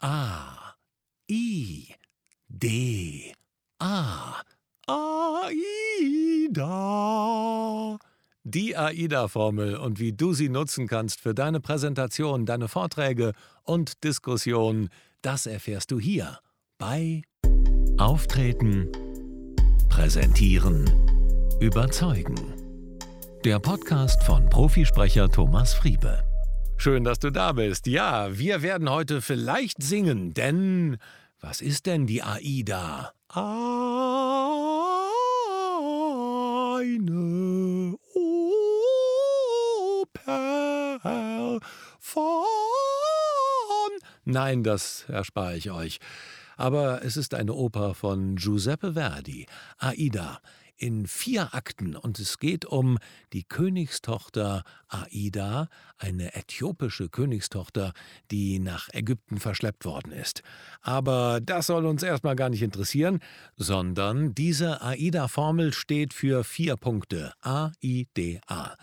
A, I, D, A, AIDA. Die AIDA-Formel und wie du sie nutzen kannst für deine Präsentation, deine Vorträge und Diskussionen, das erfährst du hier bei Auftreten, Präsentieren, Überzeugen. Der Podcast von Profisprecher Thomas Friebe. Schön, dass du da bist. Ja, wir werden heute vielleicht singen, denn was ist denn die AIDA? Eine Oper von. Nein, das erspare ich euch. Aber es ist eine Oper von Giuseppe Verdi, Aida, in vier Akten und es geht um die Königstochter Aida, eine äthiopische Königstochter, die nach Ägypten verschleppt worden ist. Aber das soll uns erstmal gar nicht interessieren, sondern diese Aida-Formel steht für vier Punkte. A-I-D-A.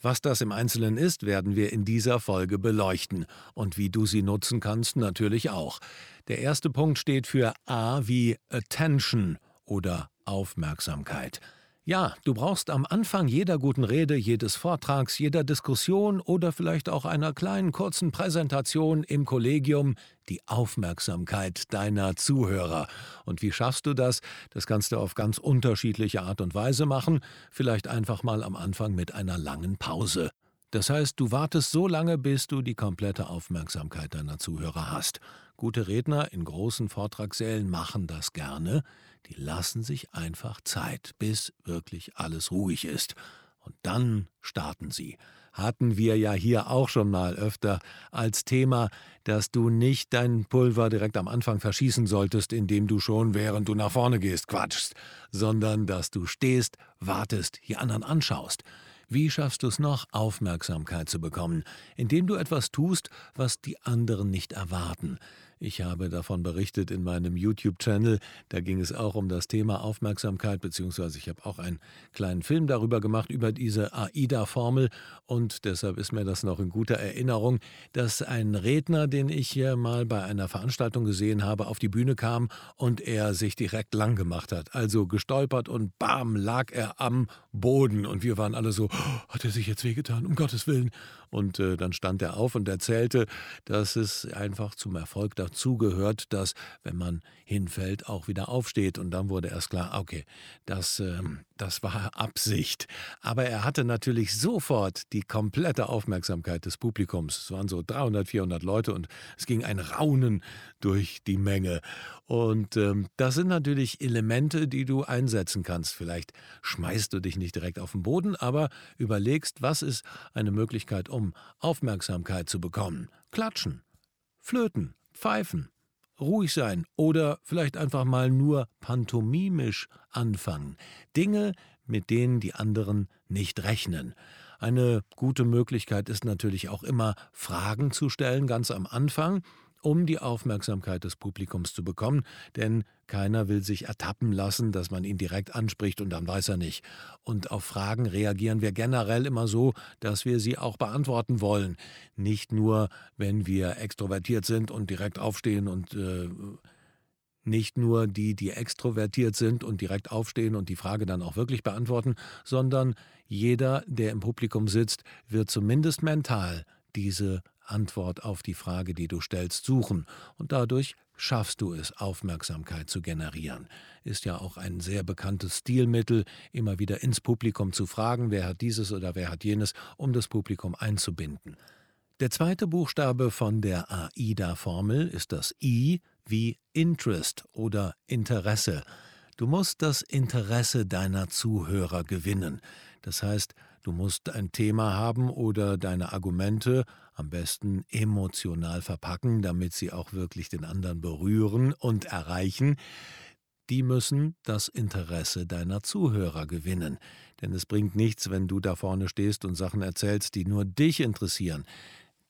Was das im Einzelnen ist, werden wir in dieser Folge beleuchten und wie du sie nutzen kannst natürlich auch. Der erste Punkt steht für A wie Attention oder Aufmerksamkeit. Ja, du brauchst am Anfang jeder guten Rede, jedes Vortrags, jeder Diskussion oder vielleicht auch einer kleinen kurzen Präsentation im Kollegium die Aufmerksamkeit deiner Zuhörer. Und wie schaffst du das? Das kannst du auf ganz unterschiedliche Art und Weise machen, vielleicht einfach mal am Anfang mit einer langen Pause. Das heißt, du wartest so lange, bis du die komplette Aufmerksamkeit deiner Zuhörer hast. Gute Redner in großen Vortragssälen machen das gerne. Die lassen sich einfach Zeit, bis wirklich alles ruhig ist. Und dann starten sie. Hatten wir ja hier auch schon mal öfter als Thema, dass du nicht dein Pulver direkt am Anfang verschießen solltest, indem du schon, während du nach vorne gehst, quatschst, sondern dass du stehst, wartest, die anderen anschaust. Wie schaffst du es noch, Aufmerksamkeit zu bekommen, indem du etwas tust, was die anderen nicht erwarten? Ich habe davon berichtet in meinem YouTube-Channel. Da ging es auch um das Thema Aufmerksamkeit, beziehungsweise ich habe auch einen kleinen Film darüber gemacht, über diese AIDA-Formel. Und deshalb ist mir das noch in guter Erinnerung, dass ein Redner, den ich hier mal bei einer Veranstaltung gesehen habe, auf die Bühne kam und er sich direkt lang gemacht hat. Also gestolpert und bam, lag er am Boden. Und wir waren alle so, oh, hat er sich jetzt wehgetan? Um Gottes Willen. Und äh, dann stand er auf und erzählte, dass es einfach zum Erfolg dazugehört, dass, wenn man hinfällt, auch wieder aufsteht. Und dann wurde erst klar, okay, das, äh, das war Absicht. Aber er hatte natürlich sofort die komplette Aufmerksamkeit des Publikums. Es waren so 300, 400 Leute und es ging ein Raunen durch die Menge. Und ähm, das sind natürlich Elemente, die du einsetzen kannst. Vielleicht schmeißt du dich nicht direkt auf den Boden, aber überlegst, was ist eine Möglichkeit, um Aufmerksamkeit zu bekommen. Klatschen, flöten, pfeifen, ruhig sein oder vielleicht einfach mal nur pantomimisch anfangen. Dinge, mit denen die anderen nicht rechnen. Eine gute Möglichkeit ist natürlich auch immer, Fragen zu stellen, ganz am Anfang um die Aufmerksamkeit des Publikums zu bekommen, denn keiner will sich ertappen lassen, dass man ihn direkt anspricht und dann weiß er nicht. Und auf Fragen reagieren wir generell immer so, dass wir sie auch beantworten wollen. Nicht nur, wenn wir extrovertiert sind und direkt aufstehen und äh, nicht nur die, die extrovertiert sind und direkt aufstehen und die Frage dann auch wirklich beantworten, sondern jeder, der im Publikum sitzt, wird zumindest mental diese Antwort auf die Frage, die du stellst, suchen und dadurch schaffst du es, Aufmerksamkeit zu generieren. Ist ja auch ein sehr bekanntes Stilmittel, immer wieder ins Publikum zu fragen, wer hat dieses oder wer hat jenes, um das Publikum einzubinden. Der zweite Buchstabe von der AIDA-Formel ist das I wie Interest oder Interesse. Du musst das Interesse deiner Zuhörer gewinnen. Das heißt, Du musst ein Thema haben oder deine Argumente am besten emotional verpacken, damit sie auch wirklich den anderen berühren und erreichen. Die müssen das Interesse deiner Zuhörer gewinnen. Denn es bringt nichts, wenn du da vorne stehst und Sachen erzählst, die nur dich interessieren.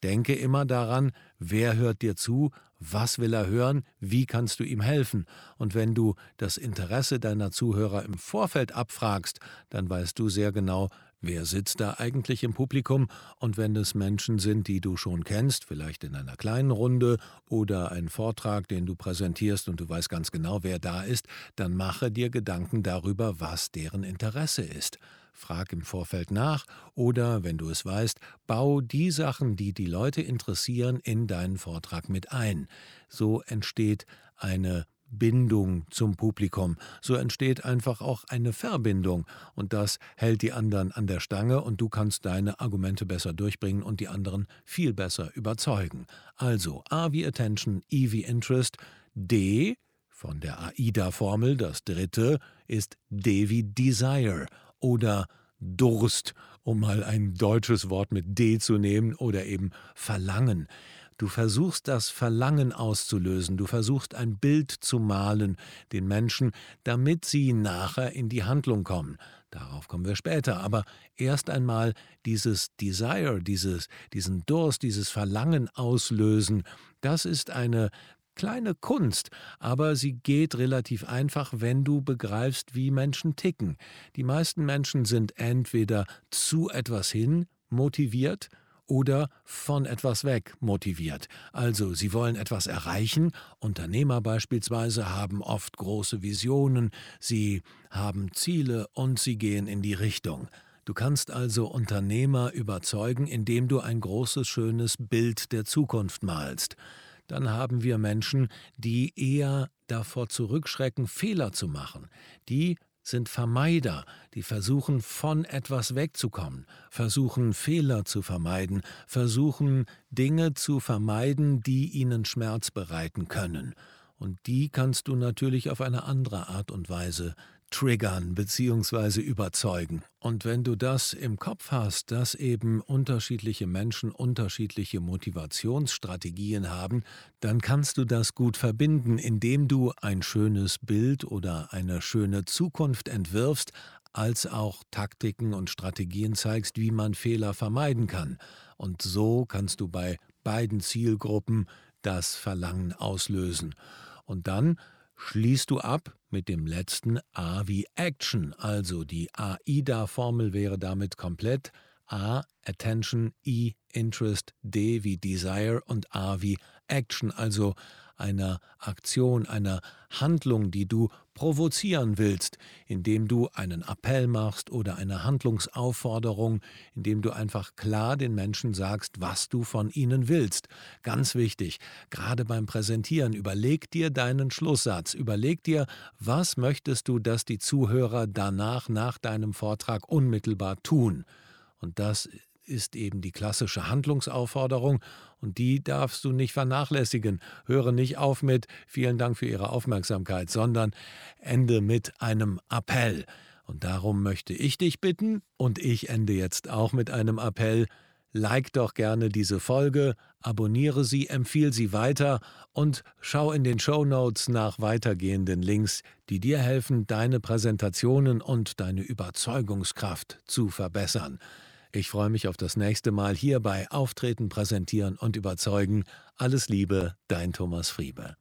Denke immer daran, wer hört dir zu, was will er hören, wie kannst du ihm helfen. Und wenn du das Interesse deiner Zuhörer im Vorfeld abfragst, dann weißt du sehr genau, Wer sitzt da eigentlich im Publikum? Und wenn es Menschen sind, die du schon kennst, vielleicht in einer kleinen Runde oder ein Vortrag, den du präsentierst und du weißt ganz genau, wer da ist, dann mache dir Gedanken darüber, was deren Interesse ist. Frag im Vorfeld nach oder, wenn du es weißt, bau die Sachen, die die Leute interessieren, in deinen Vortrag mit ein. So entsteht eine Bindung zum Publikum. So entsteht einfach auch eine Verbindung und das hält die anderen an der Stange und du kannst deine Argumente besser durchbringen und die anderen viel besser überzeugen. Also A wie Attention, E wie Interest, D von der AIDA-Formel, das dritte, ist D wie Desire oder Durst, um mal ein deutsches Wort mit D zu nehmen, oder eben Verlangen. Du versuchst das Verlangen auszulösen, du versuchst ein Bild zu malen den Menschen, damit sie nachher in die Handlung kommen. Darauf kommen wir später, aber erst einmal dieses Desire, dieses, diesen Durst, dieses Verlangen auslösen, das ist eine kleine Kunst, aber sie geht relativ einfach, wenn du begreifst, wie Menschen ticken. Die meisten Menschen sind entweder zu etwas hin motiviert, oder von etwas weg motiviert. Also sie wollen etwas erreichen. Unternehmer beispielsweise haben oft große Visionen, sie haben Ziele und sie gehen in die Richtung. Du kannst also Unternehmer überzeugen, indem du ein großes, schönes Bild der Zukunft malst. Dann haben wir Menschen, die eher davor zurückschrecken, Fehler zu machen, die sind Vermeider, die versuchen von etwas wegzukommen, versuchen Fehler zu vermeiden, versuchen Dinge zu vermeiden, die ihnen Schmerz bereiten können. Und die kannst du natürlich auf eine andere Art und Weise triggern bzw. überzeugen. Und wenn du das im Kopf hast, dass eben unterschiedliche Menschen unterschiedliche Motivationsstrategien haben, dann kannst du das gut verbinden, indem du ein schönes Bild oder eine schöne Zukunft entwirfst, als auch Taktiken und Strategien zeigst, wie man Fehler vermeiden kann. Und so kannst du bei beiden Zielgruppen das Verlangen auslösen. Und dann schließt du ab mit dem letzten A wie Action, also die AIDA-Formel wäre damit komplett. A Attention, E Interest, D wie Desire und A wie Action, also einer Aktion, einer Handlung, die du provozieren willst, indem du einen Appell machst oder eine Handlungsaufforderung, indem du einfach klar den Menschen sagst, was du von ihnen willst. Ganz wichtig, gerade beim Präsentieren, überleg dir deinen Schlusssatz, überleg dir, was möchtest du, dass die Zuhörer danach nach deinem Vortrag unmittelbar tun. Und das ist eben die klassische Handlungsaufforderung und die darfst du nicht vernachlässigen. Höre nicht auf mit vielen Dank für Ihre Aufmerksamkeit, sondern ende mit einem Appell. Und darum möchte ich dich bitten, und ich ende jetzt auch mit einem Appell, like doch gerne diese Folge, abonniere sie, empfiehl sie weiter und schau in den Show Notes nach weitergehenden Links, die dir helfen, deine Präsentationen und deine Überzeugungskraft zu verbessern. Ich freue mich auf das nächste Mal hier bei Auftreten, Präsentieren und Überzeugen. Alles Liebe, dein Thomas Friebe.